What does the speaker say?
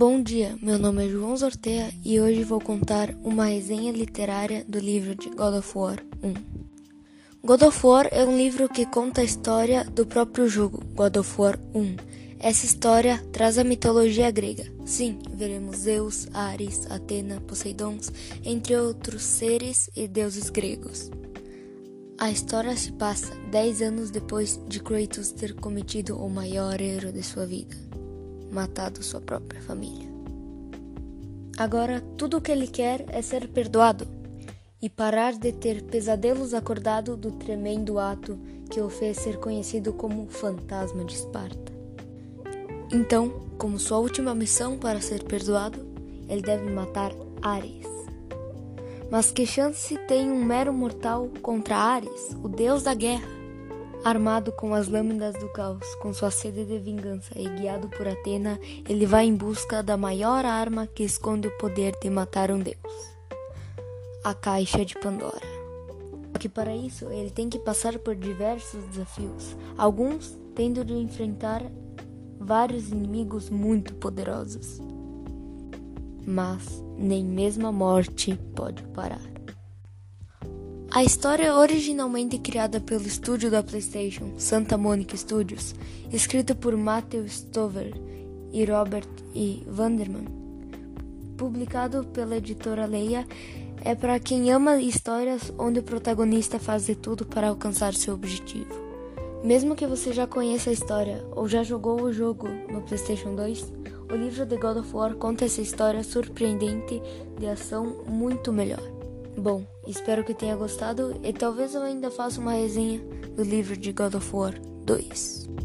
Bom dia, meu nome é João Zortea e hoje vou contar uma resenha literária do livro de God of War 1. God of War é um livro que conta a história do próprio jogo, God of War 1. Essa história traz a mitologia grega. Sim, veremos Zeus, Ares, Atena, Poseidons, entre outros seres e deuses gregos. A história se passa 10 anos depois de Kratos ter cometido o maior erro de sua vida matado sua própria família. Agora, tudo o que ele quer é ser perdoado e parar de ter pesadelos acordado do tremendo ato que o fez ser conhecido como fantasma de Esparta. Então, como sua última missão para ser perdoado, ele deve matar Ares. Mas que chance tem um mero mortal contra Ares, o deus da guerra? Armado com as lâminas do caos, com sua sede de vingança e guiado por Atena, ele vai em busca da maior arma que esconde o poder de matar um deus a Caixa de Pandora. Que para isso ele tem que passar por diversos desafios, alguns tendo de enfrentar vários inimigos muito poderosos. Mas nem mesmo a morte pode parar. A história é originalmente criada pelo estúdio da PlayStation, Santa Monica Studios, escrita por Matthew Stover e Robert E. Vanderman. Publicado pela editora Leia, é para quem ama histórias onde o protagonista faz de tudo para alcançar seu objetivo. Mesmo que você já conheça a história ou já jogou o jogo no PlayStation 2, o livro The God of War conta essa história surpreendente de ação muito melhor. Bom, espero que tenha gostado e talvez eu ainda faça uma resenha do livro de God of War 2.